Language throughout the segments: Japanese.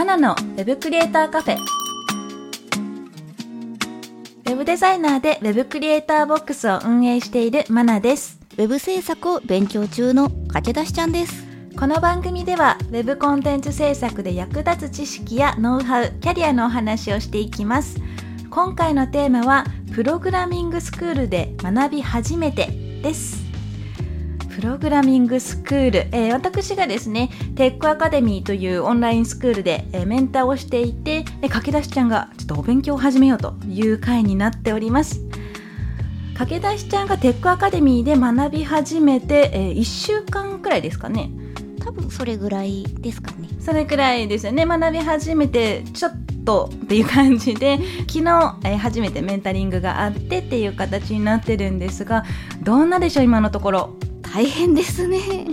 マナのウェブクリエイターカフェウェブデザイナーでウェブクリエイターボックスを運営しているマナですウェブ制作を勉強中の駆け出しちゃんです。この番組では Web コンテンツ制作で役立つ知識やノウハウ、キャリアのお話をしていきます。今回のテーマはプログラミングスクールで学び始めてです。プログラミングスクール、えー私がですね、テックアカデミーというオンラインスクールで、えーメンターをしていて、で駆け出しちゃんがちょっとお勉強を始めようという回になっております。駆け出しちゃんがテックアカデミーで学び始めて、え1週間くらいですかね。多分それぐらいですかね。それくらいですよね学び始めてちょっとっていう感じで昨日、えー初めてメンタリングがあってっていう形になってるんですがどんなでしょう今のところ。大変ですね。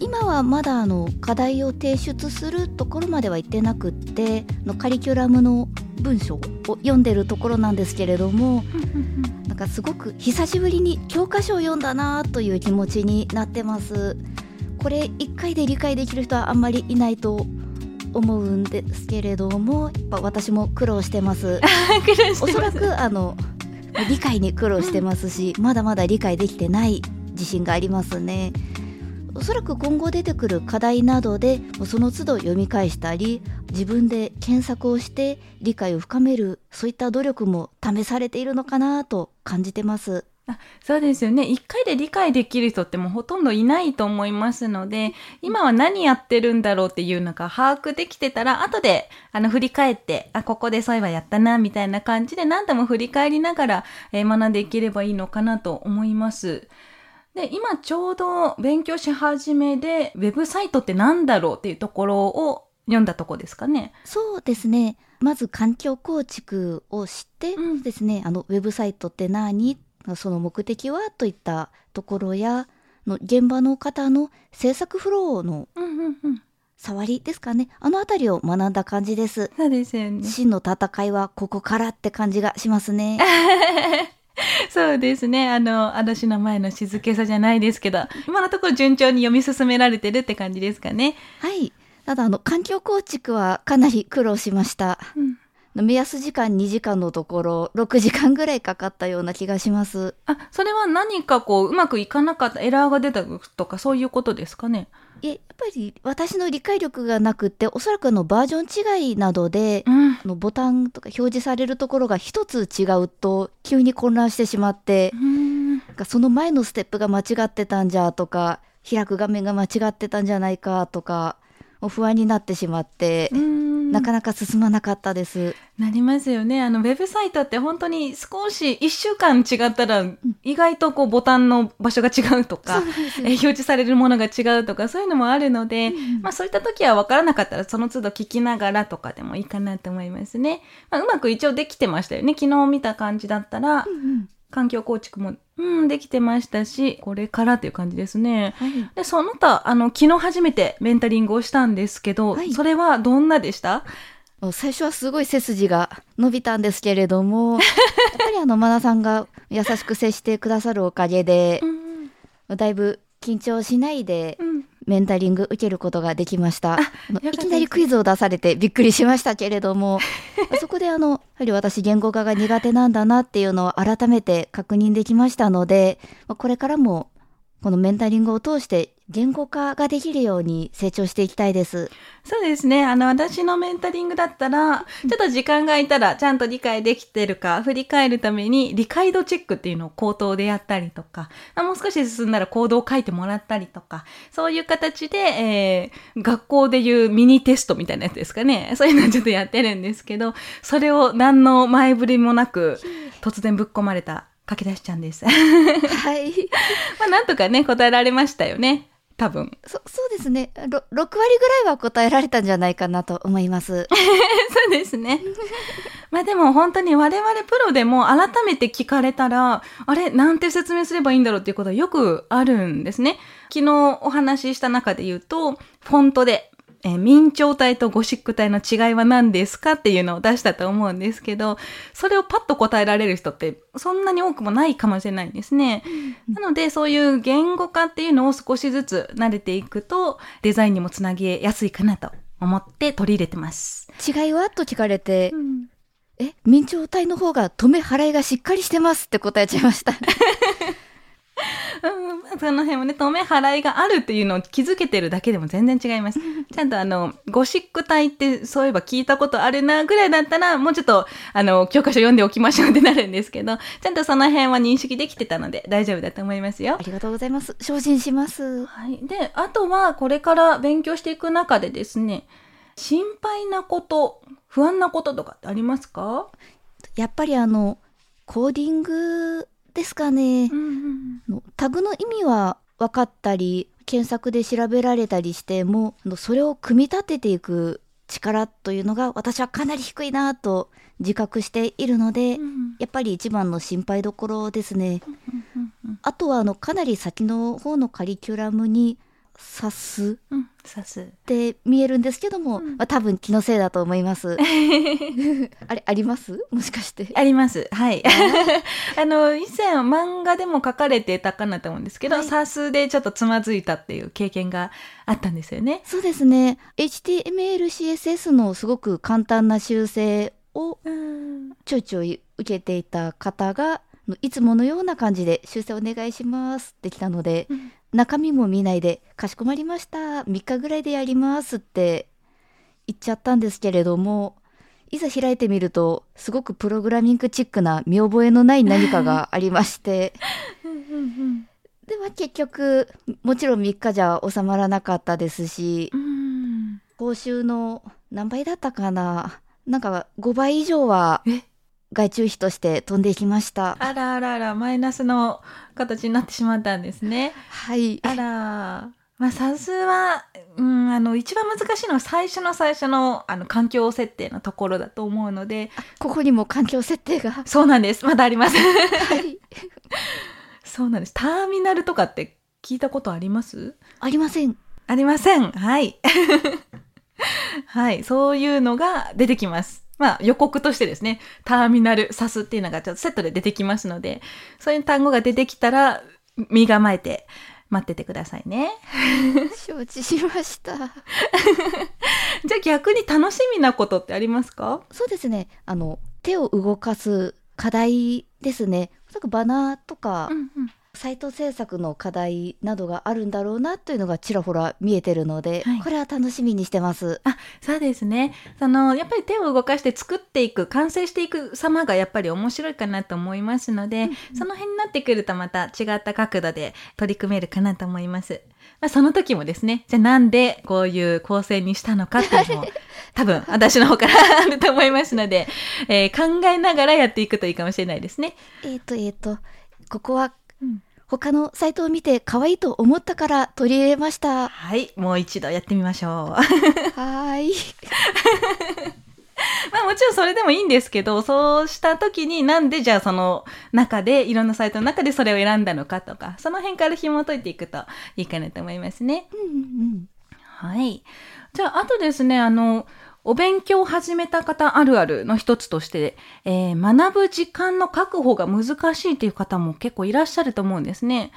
今はまだあの課題を提出するところまでは行ってなくってのカリキュラムの文章を読んでるところなんですけれどもなんかすごく久しぶりに教科書を読んだなという気持ちになってます。これ1回で理解できる人はあんまりいないと思うんですけれどもやっぱ私も 苦労してます。おそらくあの理解に苦労してますし、まだまだ理解できてない自信がありますね。おそらく今後出てくる課題などでその都度読み返したり自分で検索をして理解を深めるそういった努力も試されているのかなと感じてます。あそうですよね。一回で理解できる人ってもうほとんどいないと思いますので今は何やってるんだろうっていうのが把握できてたら後であの振り返ってあここでそういえばやったなみたいな感じで何度も振り返りながら、えー学んでいければいいのかなと思います。で今ちょうど勉強し始めでウェブサイトって何だろうっていうところを読んだとこですかね。そうですね。まず環境構築をしてうん。ですね、あのウェブサイトって何？その目的はといったところやの現場の方の制作フローの。触りですかね。あのあたりを学んだ感じです。そうですよね。真の戦いはここからって感じがしますね そうですね。あの、嵐の前の静けさじゃないですけど、今のところ順調に読み進められてるって感じですかね。はいただあの環境構築はかなり苦労しましたうん、目安時間2時間のところ6時間ぐらいかかったような気がしますあ、それは何かこう、うまくいかなかった、エラーが出たとか、そういうことですかね？やっぱり私の理解力がなくっておそらくあのバージョン違いなどで、うん。あのボタンとか表示されるところが一つ違うと急に混乱してしまって、その前のステップが間違ってたんじゃとか開く画面が間違ってたんじゃないかとか不安になってしまって、うんなかなか進まなかったです。なりますよね。あの、ウェブサイトって本当に少し一週間違ったら、意外とこうボタンの場所が違うとか、そうなんえ表示されるものが違うとか、そういうのもあるので、まあそういった時は分からなかったらその都度聞きながらとかでもいいかなと思いますね。まあうまく一応できてましたよね。昨日見た感じだったら、うん環境構築も、うん、できてましたし、これからっていう感じですね。はいで、その他、あの、昨日初めてメンタリングをしたんですけど、はいそれはどんなでした？最初はすごい背筋が伸びたんですけれども やっぱりあのマナさんが優しく接してくださるおかげでう、ん。だいぶ緊張しないでうん。メンタリング受けることができました。いきなりクイズを出されてびっくりしましたけれども、そこであの、やはり私言語化が苦手なんだなっていうのを改めて確認できましたので、まあこれからもこのメンタリングを通して言語化ができるように成長していきたいです。そうですね。あの、私のメンタリングだったら、ちょっと時間が空いたら、ちゃんと理解できてるか、振り返るために、理解度チェックっていうのを口頭でやったりとか、あもう少し進んだら行動を書いてもらったりとか、そういう形で、えー、学校でいうミニテストみたいなやつですかね。そういうのをちょっとやってるんですけど、それを何の前振りもなく、突然ぶっ込まれた、駆け出しちゃんです。はい。まあ、なんとかね、答えられましたよね。多分。そそうですねろ6割ぐらいは答えられたんじゃないかなと思います そうですね。まあでも本当に我々プロでも改めて聞かれたら、あれ、なんて説明すればいいんだろうっていうことはよくあるんですね。昨日お話しした中で言うと、フォントで、えー明朝体とゴシック体の違いは何ですかっていうのを出したと思うんですけど、それをパッと答えられる人ってそんなに多くもないかもしれないんですね。なのでそういう言語化っていうのを少しずつ慣れていくと、デザインにもつなげやすいかなと思って取り入れてます。違いは？と聞かれて、え明朝体の方が止め払いがしっかりしてますって答えちゃいましたうん、その辺もね、止め払いがあるっていうのを気づけてるだけでも全然違います。ちゃんとあの、ゴシック体ってそういえば聞いたことあるなぐらいだったら、もうちょっと、あの、教科書読んでおきましょうってなるんですけど、ちゃんとその辺は認識できてたので大丈夫だと思いますよあ。りがとうございます精進しますはい。で、あとはこれから勉強していく中でですね、心配なこと、不安なこととかってありますか？やっぱりあのコーディングですかね、ん。あのタグの意味は分かったり検索で調べられたりしてもそれを組み立てていく力というのが私はかなり低いなと自覚しているので、やっぱり一番の心配どころですね。あとはあのかなり先の方のカリキュラムに指すうん。さす。って見えるんですけども、うんまあ、多分気のせいだと思います。あれあります？もしかして。あります。はい。あの、以前漫画でも書かれてたかなと思うんですけど、はいサスでちょっとつまずいたっていう経験があったんですよね。そうですね HTML、CSS のすごく簡単な修正をうん。ちょいちょい受けていた方がいつものような感じで修正お願いしますってきたので、中身も見ないでかしこまりました。3日ぐらいでやりますって言っちゃったんですけれどもいざ開いてみるとすごくプログラミングチックな見覚えのない何かがありまして。では結局もちろん3日じゃ収まらなかったですしうん。報酬の何倍だったかな。なんか5倍以上はえ？外注費として飛んでいきました。あらあらあら、マイナスの形になってしまったんですね。はい。あら。まあ、さすは、うん、あの、一番難しいのは最初の最初の、あの、環境設定のところだと思うので、ここにも環境設定が。そうなんです。まだあります。はい。そうなんです。ターミナルとかって聞いたことあります？ありません。ありません。はい。はい。そういうのが出てきます。まあ予告としてですね、ターミナル、サスっていうのがちょっとセットで出てきますので、そういう単語が出てきたら、身構えて待っててくださいね。承知しました。じゃあ逆に楽しみなことってありますか？そうですね。あの、手を動かす課題ですね。おそらくバナーとか、うんうん。サイト制作の課題などがあるんだろうなというのがちらほら見えてるので、はいこれは楽しみにしてます。あ、そうですね。その、やっぱり手を動かして作っていく、完成していく様がやっぱり面白いかなと思いますので、その辺になってくるとまた違った角度で取り組めるかなと思います。まあ、その時もですね、じゃあなんでこういう構成にしたのかっていうのも、多分私の方からあると思いますので、えー考えながらやっていくといいかもしれないですね。えっ、と、えっ、と、ここはうん他のサイトを見て可愛いと思ったから取り入れました。ははい、もう一度やってみましょう。ーい。まあもちろんそれでもいいんですけど、そうした時になんでじゃあその中で、いろんなサイトの中でそれを選んだのかとか、その辺から紐解いていくといいかなと思いますね。うんうんはい。じゃあ、あとですね、あの、お勉強を始めた方あるあるの一つとして、えー学ぶ時間の確保が難しいという方も結構いらっしゃると思うんですね。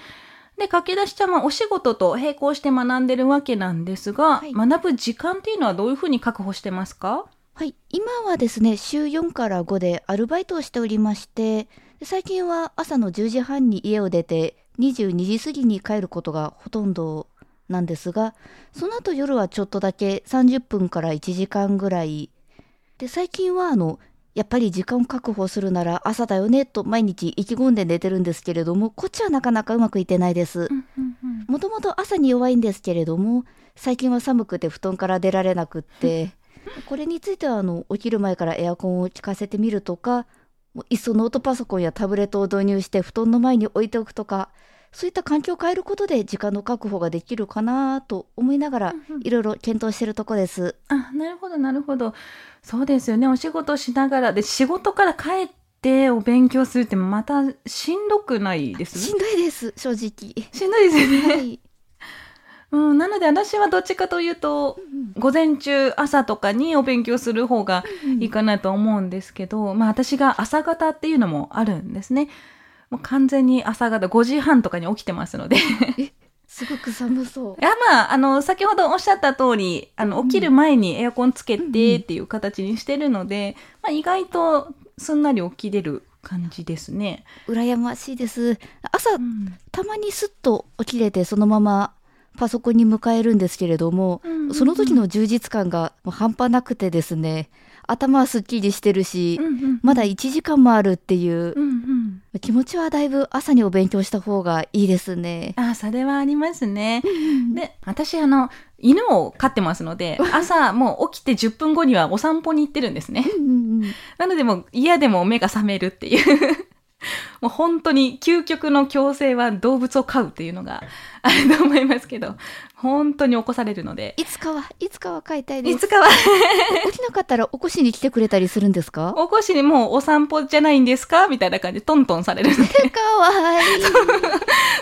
で、駆け出しちゃんはお仕事と並行して学んでるわけなんですが、はい。学ぶ時間っていうのはどういうふうに確保してますか？はい、今はですね週4から5でアルバイトをしておりましてで最近は朝の10時半に家を出て22時過ぎに帰ることがほとんどなんですがその後夜はちょっとだけ30分から1時間ぐらいで最近はあのやっぱり時間を確保するなら朝だよねと毎日意気込んで寝てるんですけれどもこっちはなかなかうまくいってないです。もともと朝に弱いんですけれども最近は寒くて布団から出られなくって これについてはあの起きる前からエアコンを効かせてみるとかいっそノートパソコンやタブレットを導入して布団の前に置いておくとかそういった環境を変えることで時間の確保ができるかなと思いながらうんうんいろいろ検討してるとこです。あなるほどなるほどそうですよねお仕事しながらで仕事から帰ってお勉強するってまたしんどくないです？しんどいです正直。しんどいですよね、はい。うん、なので私はどっちかというと午前中朝とかにお勉強する方がいいかなと思うんですけど、まあ私が朝方っていうのもあるんですね。もう完全に朝方5時半とかに起きてますので。いすごく寒そう。やまあ、あの、先ほどおっしゃった通り、あの、うん起きる前にエアコンつけうんうんてっていう形にしてるので、まあ意外とすんなり起きれる感じですね。羨ましいです。朝うんたまにスッと起きれてそのままパソコンに向かえるんですけれども、その時の充実感がもう半端なくてですね頭はすっきりしてるし、うんうんまだ1時間もあるっていううんうん。気持ちはだいぶ朝にお勉強した方がいいですね。あ、それはありますね。で、私、あの、犬を飼ってますので、朝もう起きて10分後にはお散歩に行ってるんですね。うんうんうんなのでもう嫌でも目が覚めるっていう。もう本当に究極の強制は動物を飼うっていうのがあると思いますけど、本当に起こされるので。いつかは、いつかは飼いたいです。いつかは起きなかったら起こしに来てくれたりするんですか？起こしにもうお散歩じゃないんですか？みたいな感じでトントンされるので。かわいい。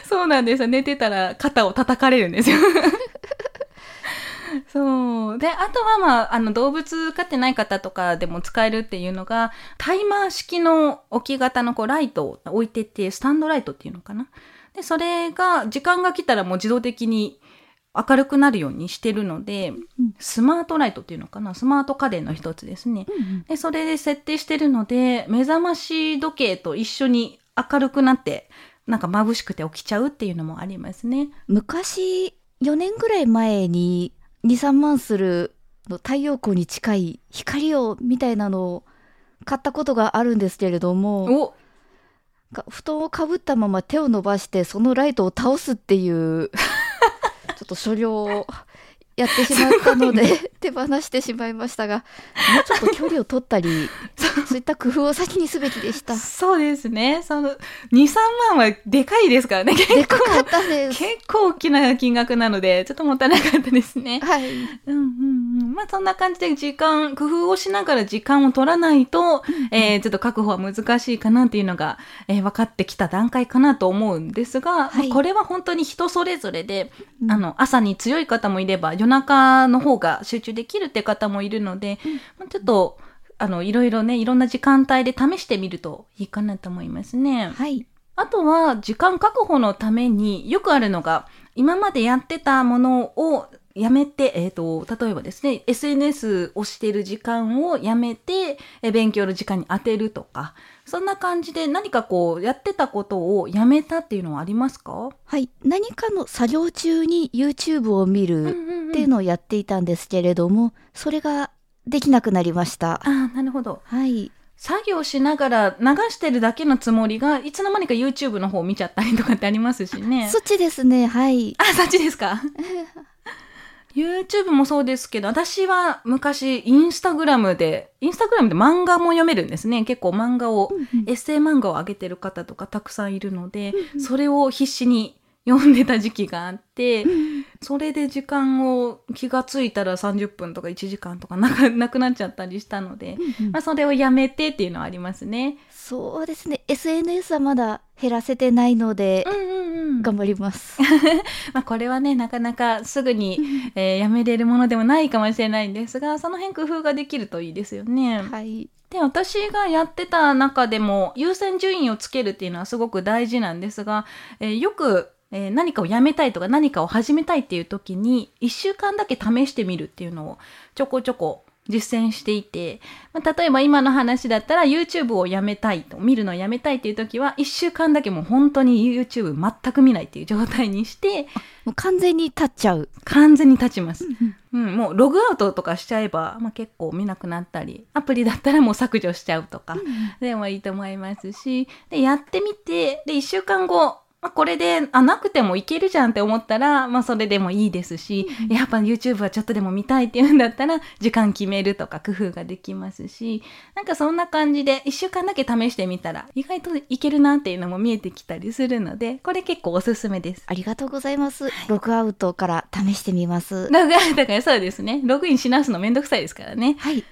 そうなんですよ。寝てたら肩を叩かれるんですよ。そう。で、あとはまあ、あの、動物飼ってない方とかでも使えるっていうのが、タイマー式の置き型のこう、ライトを置いてて、スタンドライトっていうのかな。で、それが、時間が来たらもう自動的に明るくなるようにしてるので、スマートライトっていうのかな。スマート家電の一つですね。で、それで設定してるので、目覚まし時計と一緒に明るくなって、なんか眩しくて起きちゃうっていうのもありますね。昔、4年ぐらい前に2、3万するの太陽光に近い光をみたいなのを買ったことがあるんですけれども、布団をかぶったまま手を伸ばしてそのライトを倒すっていう ちょっと所領をやってしまったので 手放してしまいましたがもうちょっと距離を取ったりそういった工夫を先にすべきでしたそうですね。その、2、3万はでかいですからね。結 でかかったです結構大きな金額なので、ちょっともったいなかったですね。はいうんうんうん。まあそんな感じで時間、工夫をしながら時間を取らないと、えー、ちょっと確保は難しいかなっていうのが、えー分かってきた段階かなと思うんですが、はいまあこれは本当に人それぞれで、うんあの、朝に強い方もいれば、夜中の方が集中できるって方もいるので、まあちょっと、あの、いろいろね、いろんな時間帯で試してみるといいかなと思いますね。はいあとは、時間確保のためによくあるのが、今までやってたものをやめて、えっ、と、例えばですね、SNS をしている時間をやめて、え勉強の時間に当てるとか、そんな感じで何かこう、やってたことをやめたっていうのはありますか？はい。何かの作業中に YouTube を見るっていうのをやっていたんですけれども、それができなくなりました。ああ、なるほど。はい。作業しながら流してるだけのつもりが、いつの間にか YouTube の方を見ちゃったりとかってありますしね。そっちですね。はい。あ、そっちですか？?YouTube もそうですけど、私は昔、インスタグラムで、インスタグラムで漫画も読めるんですね。結構漫画を、エッセイ漫画を上げてる方とかたくさんいるので、それを必死に読んでた時期があって、それで時間を気がついたら30分とか1時間とか なくなっちゃったりしたので、まあそれをやめてっていうのはありますね。そうですね SNS はまだ減らせてないので、うんうんうん。頑張ります。まあこれはね、なかなかすぐに、えーやめれるものでもないかもしれないんですが、その辺工夫ができるといいですよね。はい。で、私がやってた中でも優先順位をつけるっていうのはすごく大事なんですが、えーよく、えー何かをやめたいとか何かを始めたいっていう時に1週間だけ試してみるっていうのをちょこちょこ実践していて、まあ、例えば今の話だったら YouTube をやめたいと、見るのをやめたいっていう時は1週間だけもう本当に YouTube 全く見ないっていう状態にして、もう完全に立っちゃう。完全に立ちます。うん、もうログアウトとかしちゃえば、まあ、結構見なくなったり、アプリだったらもう削除しちゃうとか、でもいいと思いますし、で、やってみて、で、1週間後、まあ、これで、あ、なくてもいけるじゃんって思ったら、まあ、それでもいいですし、うんやっぱ YouTube はちょっとでも見たいっていうんだったら、時間決めるとか工夫ができますし、なんかそんな感じで、一週間だけ試してみたら、意外といけるなっていうのも見えてきたりするので、これ結構おすすめです。ありがとうございます。ログアウトから試してみます。ログアウトからそうですね。ログインし直すのめんどくさいですからね。はい。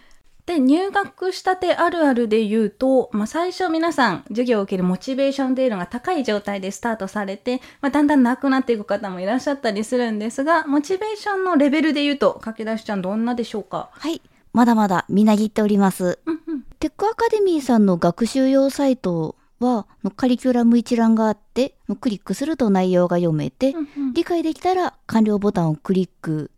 で、入学したてあるあるで言うと、まあ、最初皆さん授業を受けるモチベーションっていうのが高い状態でスタートされて、まあ、だんだんなくなっていく方もいらっしゃったりするんですが、モチベーションのレベルで言うと、駆け出しちゃんどんなでしょうか？はい。まだまだみなぎっております。うんうん。テックアカデミーさんの学習用サイトは、のカリキュラム一覧があって、のクリックすると内容が読めて、うんうん理解できたら完了ボタンをクリック。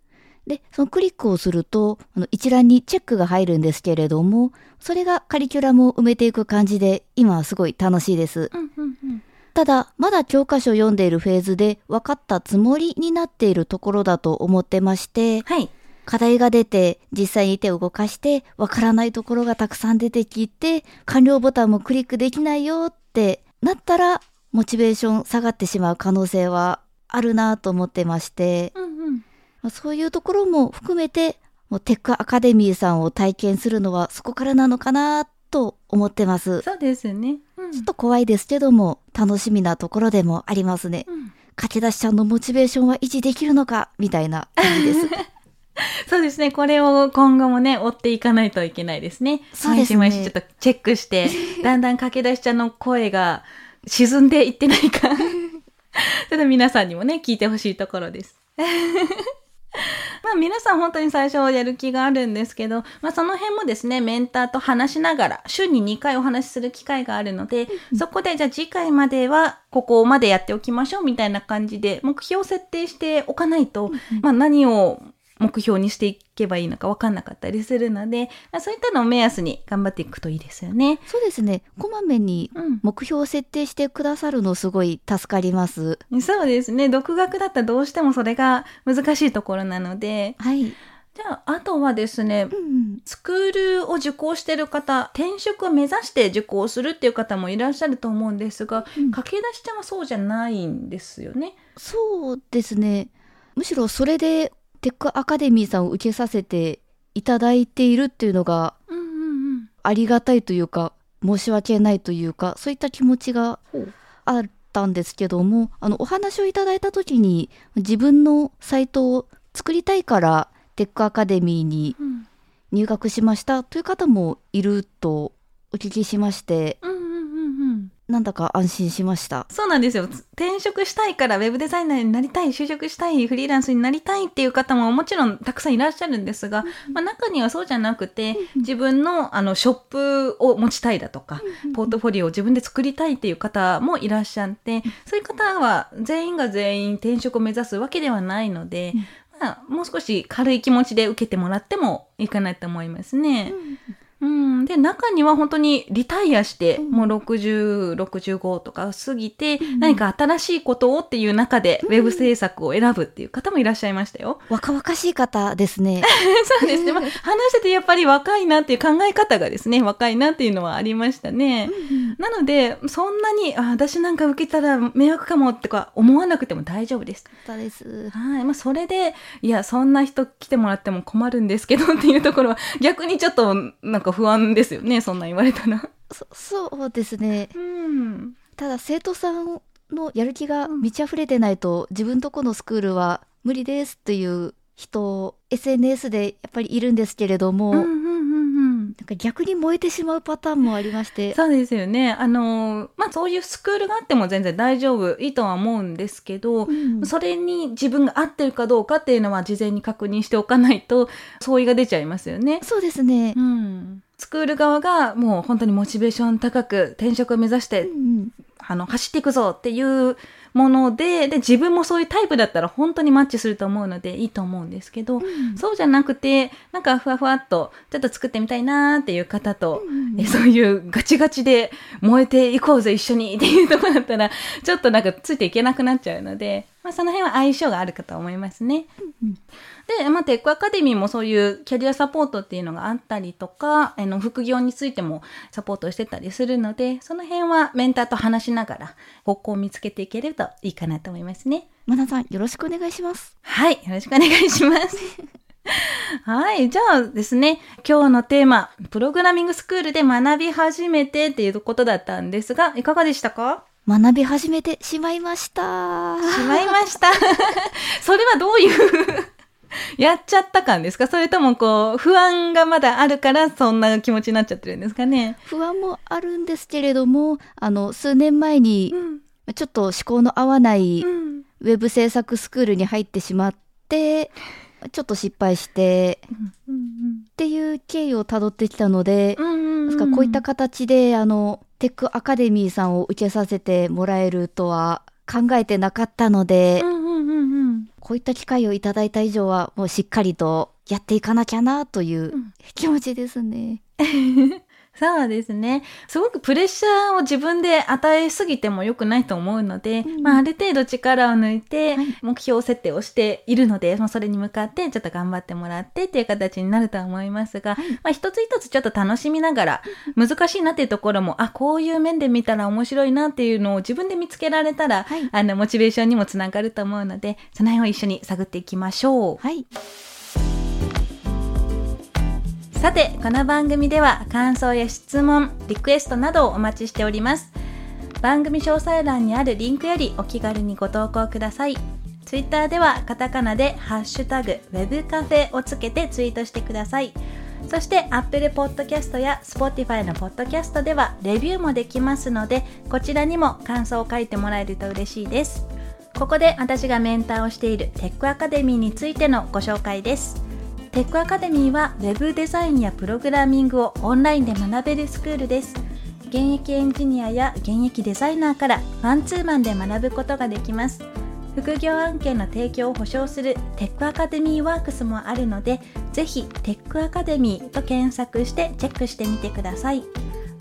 で、そのクリックをすると、あの一覧にチェックが入るんですけれども、それがカリキュラムを埋めていく感じで、今はすごい楽しいです。うんうんうん。ただ、まだ教科書を読んでいるフェーズで分かったつもりになっているところだと思ってまして、はい。課題が出て、実際に手を動かして、分からないところがたくさん出てきて、完了ボタンもクリックできないよってなったら、モチベーション下がってしまう可能性はあるなと思ってまして、うんうん。まあそういうところも含めて、もうテックアカデミーさんを体験するのはそこからなのかなと思ってます。そうですね。うん。ちょっと怖いですけども、楽しみなところでもありますね。うん駆け出しちゃんのモチベーションは維持できるのかみたいな感じです。そうですね。これを今後もね、追っていかないといけないですね。そうですね毎週毎週ちょっとチェックして、だんだん駆け出しちゃんの声が沈んでいってないか。ちょっと皆さんにもね、聞いてほしいところです。まあ皆さん本当に最初はやる気があるんですけど、まあその辺もですね、メンターと話しながら、週に2回お話しする機会があるので、そこでじゃあ次回まではここまでやっておきましょうみたいな感じで、目標を設定しておかないと、まあ何を目標にしていけばいいのか分かんなかったりするので、まあそういったのを目安に頑張っていくといいですよね。そうですね。こまめにうん。目標を設定してくださるのすごい助かります。そうですね。独学だったらどうしてもそれが難しいところなので、はい。じゃあ、あとはですねう、ん。スクールを受講してる方、転職を目指して受講するっていう方もいらっしゃると思うんですが、うん駆け出しちゃんはそうじゃないんですよね。そうですね。むしろそれでテックアカデミーさんを受けさせていただいているっていうのが。ありがたいというか、申し訳ないというか、そういった気持ちがあったんですけども、あの、お話をいただいたときに、自分のサイトを作りたいから、テックアカデミーにうん入学しましたという方もいるとお聞きしまして、うん。なんだか安心しました。そうなんですよ。転職したいからウェブデザイナーになりたい、就職したい、フリーランスになりたいっていう方ももちろんたくさんいらっしゃるんですが、まあ、中にはそうじゃなくて、自分のあのショップを持ちたいだとか、ポートフォリオを自分で作りたいっていう方もいらっしゃって、そういう方は全員が全員転職を目指すわけではないので、まあ、もう少し軽い気持ちで受けてもらってもいいかなと思いますね。うん、で中には本当にリタイアして、うんもう6065とか過ぎて、何か新しいことをっていう中でウェブ制作を選ぶっていう方もいらっしゃいましたよ。若々しい方ですね。そうですね、まあ、話しててやっぱり若いなっていう考え方がですね若いなっていうのはありましたね。なのでそんなにあ私なんか受けたら迷惑かもってか思わなくても大丈夫です。方です。はい。まあ、それで、いや、そんな人来てもらっても困るんですけどっていうところは、逆にちょっと、なんか不安ですよね。そんな言われたら。そそうですね。うん。ただ生徒さんのやる気が満ち溢れてないと、自分とこのスクールは無理ですっていう人 SNS でやっぱりいるんですけれども、うんうん。なんか逆に燃えてしまうパターンもありましてそうですよね。あの、まあ、そういうスクールがあっても全然大丈夫、いいとは思うんですけど、うんそれに自分が合ってるかどうかっていうのは事前に確認しておかないと、相違が出ちゃいますよね。そうですねう、ん。スクール側がもう本当にモチベーション高く転職を目指してうんあの、走っていくぞっていうもので、で、自分もそういうタイプだったら本当にマッチすると思うのでいいと思うんですけど、うん。そうじゃなくて、なんかふわふわっと、ちょっと作ってみたいなーっていう方と、うんえそういうガチガチで燃えていこうぜ一緒にっていうところだったら、ちょっとなんかついていけなくなっちゃうので、まあ、その辺は相性があるかと思いますね。で、まあ、テックアカデミーもそういうキャリアサポートっていうのがあったりとか、あの、副業についてもサポートしてたりするので、その辺はメンターと話しながら方向を見つけていけるといいかなと思いますね。マナさんよろしくお願いしますはい、よろしくお願いします。はい、じゃあですね、今日のテーマ、プログラミングスクールで学び始めてっていうことだったんですが、いかがでしたか？学び始めてしまいましたしまいました。それはどういう やっちゃった感ですか？それともこう、不安がまだあるからそんな気持ちになっちゃってるんですかね？不安もあるんですけれどもあの数年前にん。ちょっと思考の合わないうん。ウェブ制作スクールに入ってしまってちょっと失敗してうん。っていう経緯をたどってきたので、うん。うん。ですからこういった形であのテックアカデミーさんを受けさせてもらえるとは考えてなかったので、うん。うん。うん。うん。こういった機会をいただいた以上はもうしっかりとやっていかなきゃなといううん気持ちですね。そうですね。すごくプレッシャーを自分で与えすぎても良くないと思うので、うんまあある程度力を抜いてはい目標設定をしているので、まあそれに向かってちょっと頑張ってもらってっていう形になるとは思いますが、はいまあ一つ一つちょっと楽しみながら、難しいなっていうところも、あ、こういう面で見たら面白いなっていうのを自分で見つけられたら、はいあの、モチベーションにもつながると思うので、その辺を一緒に探っていきましょう。はい。さて、この番組では感想や質問、リクエストなどをお待ちしております。番組詳細欄にあるリンクよりお気軽にご投稿ください。ツイッターではカタカナでハッシュタグウェブカフェをつけてツイートしてください。そして Apple Podcast や Spotify の Podcast ではレビューもできますので、こちらにも感想を書いてもらえると嬉しいです。ここで私がメンターをしているテックアカデミーについてのご紹介です。テックアカデミーは Web デザインやプログラミングをオンラインで学べるスクールです。現役エンジニアや現役デザイナーからマンツーマンで学ぶことができます。副業案件の提供を保証するテックアカデミーワークスもあるので、ぜひテックアカデミーと検索してチェックしてみてください。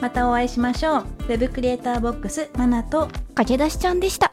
またお会いしましょう。Web クリエイターボックスマナと駆け出しちゃんでした。